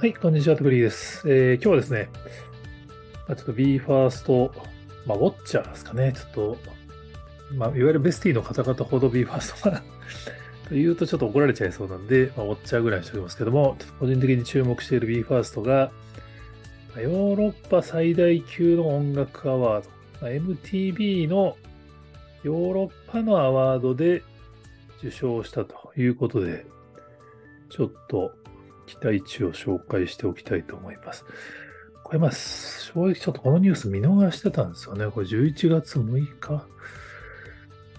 はい、こんにちは、トクリーです。えー、今日はですね、ちょっと BE:FIRST、まあ、ウォッチャーですかね、ちょっと、まあ、いわゆるベスティの方々ほど BE:FIRST が というとちょっと怒られちゃいそうなんで、まあ、ウォッチャーぐらいにしておきます。けども、個人的に注目している BE:FIRST が、ヨーロッパ最大級の音楽アワード。ま、MTV のヨーロッパのアワードで受賞したということで、ちょっと期待値を紹介しておきたいと思います。これまあ、正直ちょっとこのニュース見逃してたんですよね。これ11月6日。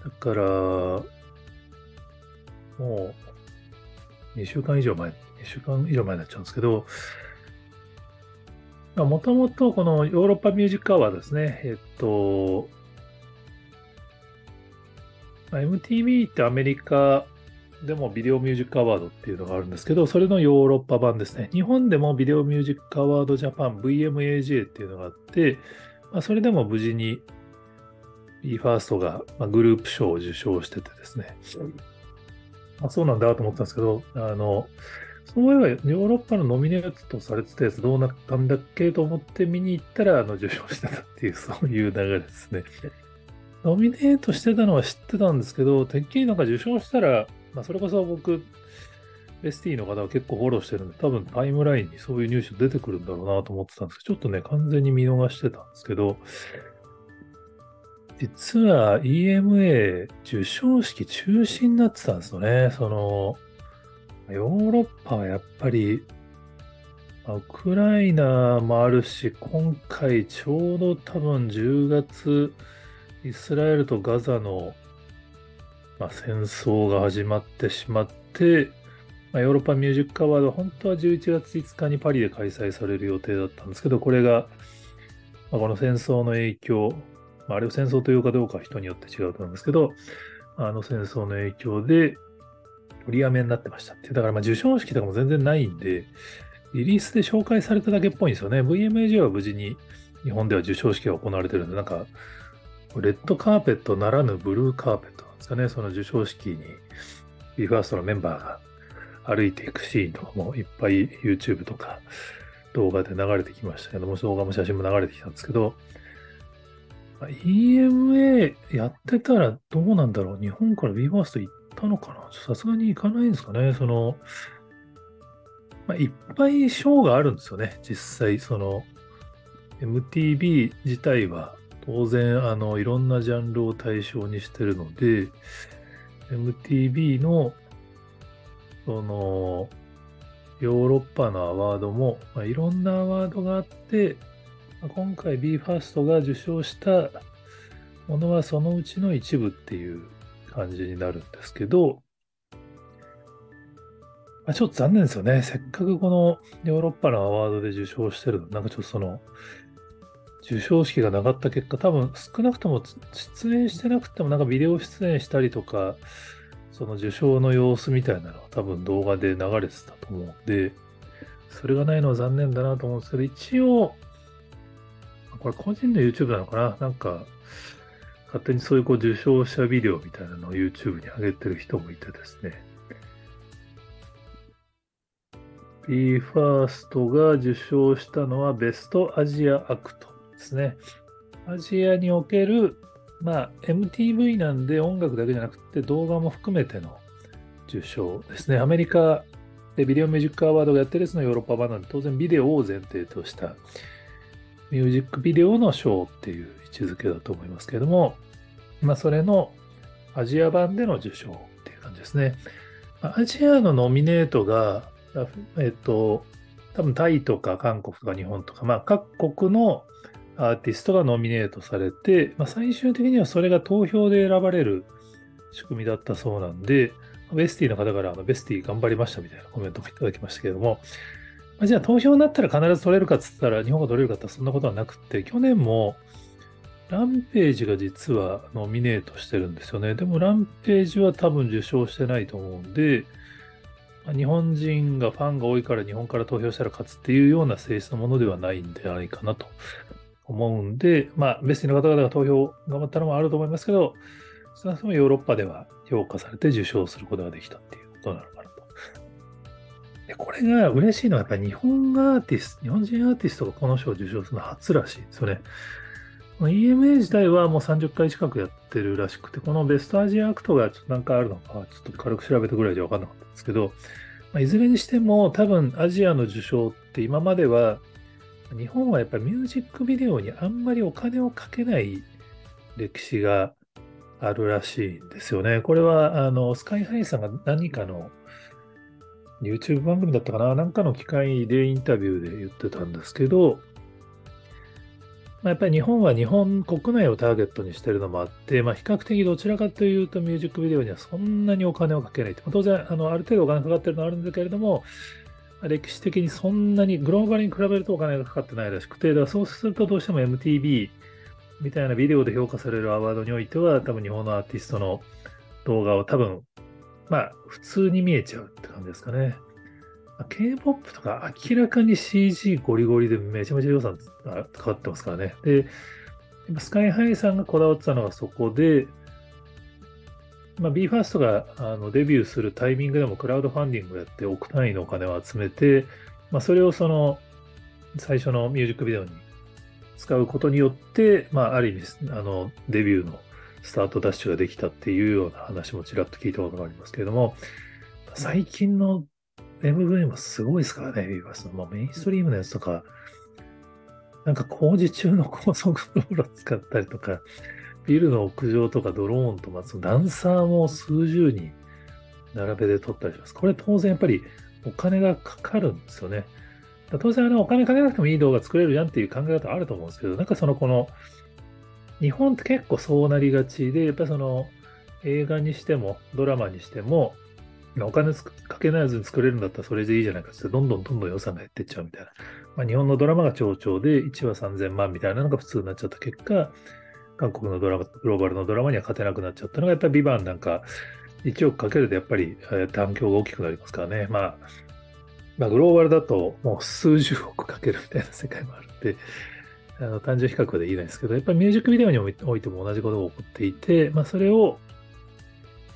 だから、もう2週間以上前、2週間以上前になっちゃうんですけど、もともとこのヨーロッパミュージックアワーですね。えっと、MTV ってアメリカでもビデオミュージックアワードっていうのがあるんですけど、それのヨーロッパ版ですね。日本でもビデオミュージックアワードジャパン VMAJ っていうのがあって、まあ、それでも無事に BE:FIRST がグループ賞を受賞しててですね。あそうなんだと思ったんですけど、あの、そういえばヨーロッパのノミネートとされてたやつどうなったんだっけと思って見に行ったら、あの、受賞してたっていう、そういう流れですね。ノミネートしてたのは知ってたんですけど、てっきりなんか受賞したら、まあ、それこそ僕、ST の方は結構フォローしてるんで、多分タイムラインにそういうニュース出てくるんだろうなと思ってたんですけど、ちょっとね、完全に見逃してたんですけど、実は EMA 受賞式中止になってたんですよね。その、ヨーロッパはやっぱり、ウクライナもあるし、今回ちょうど多分10月、イスラエルとガザのまあ、戦争が始まってしまって、まあ、ヨーロッパミュージックアワード、本当は11月5日にパリで開催される予定だったんですけど、これが、まあ、この戦争の影響、まあ、あれを戦争というかどうかは人によって違うと思うんですけど、あの戦争の影響で取りやめになってましたって。だからまあ授賞式とかも全然ないんで、リリースで紹介されただけっぽいんですよね。VMAG は無事に日本では授賞式が行われてるんで、なんか、レッドカーペットならぬブルーカーペットですかね、その授賞式に BE:FIRST のメンバーが歩いていくシーンとかもいっぱい YouTube とか動画で流れてきましたけども、動画も写真も流れてきたんですけど、EMA やってたらどうなんだろう。日本から BE:FIRST 行ったのかな？さすがに行かないんですかね。その、まあ、いっぱい賞があるんですよね。実際、その MTV 自体は当然、あの、いろんなジャンルを対象にしてるので、MTV の、その、ヨーロッパのアワードも、まあ、いろんなアワードがあって、ま、今回 BE:FIRST が受賞したものはそのうちの一部っていう感じになるんですけど、まあ、ちょっと残念ですよね。せっかくこのヨーロッパのアワードで受賞してるの、なんかちょっとその、授賞式がなかった結果、多分少なくとも出演してなくても、なんかビデオ出演したりとか、その受賞の様子みたいなのは多分動画で流れてたと思うんで、それがないのは残念だなと思うんですけど、一応、これ個人の YouTube なのかな？なんか、勝手にそういうこう受賞者ビデオみたいなのを YouTube に上げてる人もいてですね。BE:FIRST が受賞したのはベストアジアアクト。ですね。アジアにおける、まあ、MTV なんで音楽だけじゃなくて動画も含めての受賞ですね。アメリカでビデオミュージックアワードがやってるやつのヨーロッパ版なんで、当然ビデオを前提としたミュージックビデオの賞っていう位置づけだと思いますけれども、まあ、それのアジア版での受賞っていう感じですね。アジアのノミネートが、えっと、多分タイとか韓国とか日本とか、まあ、各国のアーティストがノミネートされて、まあ、最終的にはそれが投票で選ばれる仕組みだったそうなんで、ベスティの方からあのベスティ頑張りましたみたいなコメントもいただきましたけれども、まあ、じゃあ投票になったら必ず取れるかっつったら日本が取れるかってそんなことはなくて、去年もランページが実はノミネートしてるんですよね。でもランページは多分受賞してないと思うんで、日本人がファンが多いから日本から投票したら勝つっていうような性質のものではないんではないかなと思うんで、まあ、ベスティの方々が投票頑張ったのもあると思いますけど、少なくともヨーロッパでは評価されて受賞することができたっていうことなのかなと。でこれが嬉しいのは、やっぱり日本アーティスト、日本人アーティストがこの賞を受賞するのは初らしいですよね。EMA 自体はもう30回近くやってるらしくて、このベストアジアアクトがちょっとなんかあるのか、ちょっと軽く調べたぐらいじゃ分かんなかったんですけど、まあ、いずれにしても多分アジアの受賞って今までは、日本はやっぱりミュージックビデオにあんまりお金をかけない歴史があるらしいんですよね。これは、あの、スカイハイさんが何かの YouTube 番組だったかななんかの機会でインタビューで言ってたんですけど、まあ、やっぱり日本は日本国内をターゲットにしてるのもあって、まあ、比較的どちらかというとミュージックビデオにはそんなにお金をかけないって。当然、あのある程度お金かかってるのはあるんだけれども、歴史的にそんなにグローバルに比べるとお金がかかってないらしくて、だからそうするとどうしても MTV みたいなビデオで評価されるアワードにおいては、多分日本のアーティストの動画を多分まあ、普通に見えちゃうって感じですかね。K-POP とか明らかに CG ゴリゴリでめちゃめちゃ予算がかかってますからね。で、スカイハイさんがこだわってたのがそこで、まあ、BE:FIRST があのデビューするタイミングでもクラウドファンディングをやって億単位のお金を集めて、まあ、それをその最初のミュージックビデオに使うことによって、まあ、ある意味あのデビューのスタートダッシュができたっていうような話もちらっと聞いたことがありますけれども、最近の MV もすごいですからね、ビーバスの。もうメインストリームのやつとか、なんか工事中の高速道路を使ったりとか、ビルの屋上とかドローンとか、ダンサーも数十人並べで撮ったりします。これ当然やっぱりお金がかかるんですよね。当然あのお金かけなくてもいい動画作れるじゃんっていう考え方あると思うんですけど、なんかそのこの日本って結構そうなりがちで、やっぱりその映画にしてもドラマにしても、お金かけないずに作れるんだったらそれでいいじゃないかって、どんどんどんどん予算が減っていっちゃうみたいな。まあ、日本のドラマが超長で1話3000万みたいなのが普通になっちゃった結果、韓国のドラマ、グローバルのドラマには勝てなくなっちゃったのが、やっぱりビバンなんか1億かけるとやっぱり反響が大きくなりますからね。まあ、まあ、グローバルだともう数十億かけるみたいな世界もあるんで、あの単純比較で言えないですけど、やっぱりミュージックビデオにおいても同じことが起こっていて、まあ、それを、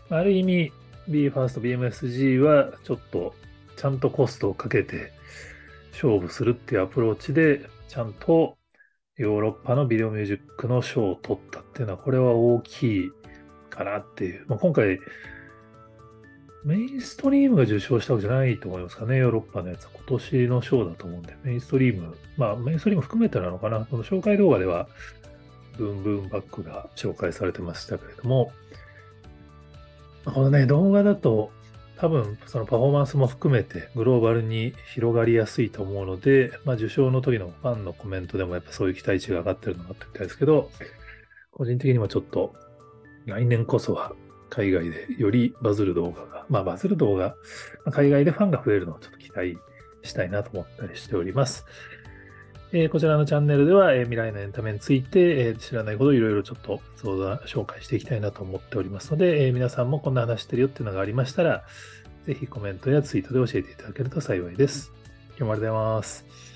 ある意味、BE:FIRST、BMSG はちょっとちゃんとコストをかけて勝負するっていうアプローチで、ちゃんとヨーロッパのビデオミュージックの賞を取ったっていうのは、これは大きいかなっていう。まあ、今回、メインストリームが受賞したわけじゃないと思いますかね、ヨーロッパのやつは。今年のショーだと思うんで、メインストリーム、まあ、メインストリーム含めてなのかな。この紹介動画では、ブンブンバックが紹介されてましたけれども、このね、動画だと、多分、そのパフォーマンスも含めてグローバルに広がりやすいと思うので、まあ、受賞の時のファンのコメントでもやっぱそういう期待値が上がってるのがあったみたいですけど、個人的にもちょっと来年こそは海外でよりバズる動画が、まあバズる動画、海外でファンが増えるのをちょっと期待したいなと思ったりしております。えー、こちらのチャンネルでは、えー、未来のエンタメについて、えー、知らないことをいろいろちょっと相談、紹介していきたいなと思っておりますので、え皆さんもこんな話してるよっていうのがありましたら、ぜひコメントやツイートで教えていただけると幸いです。今日もありがとうございます。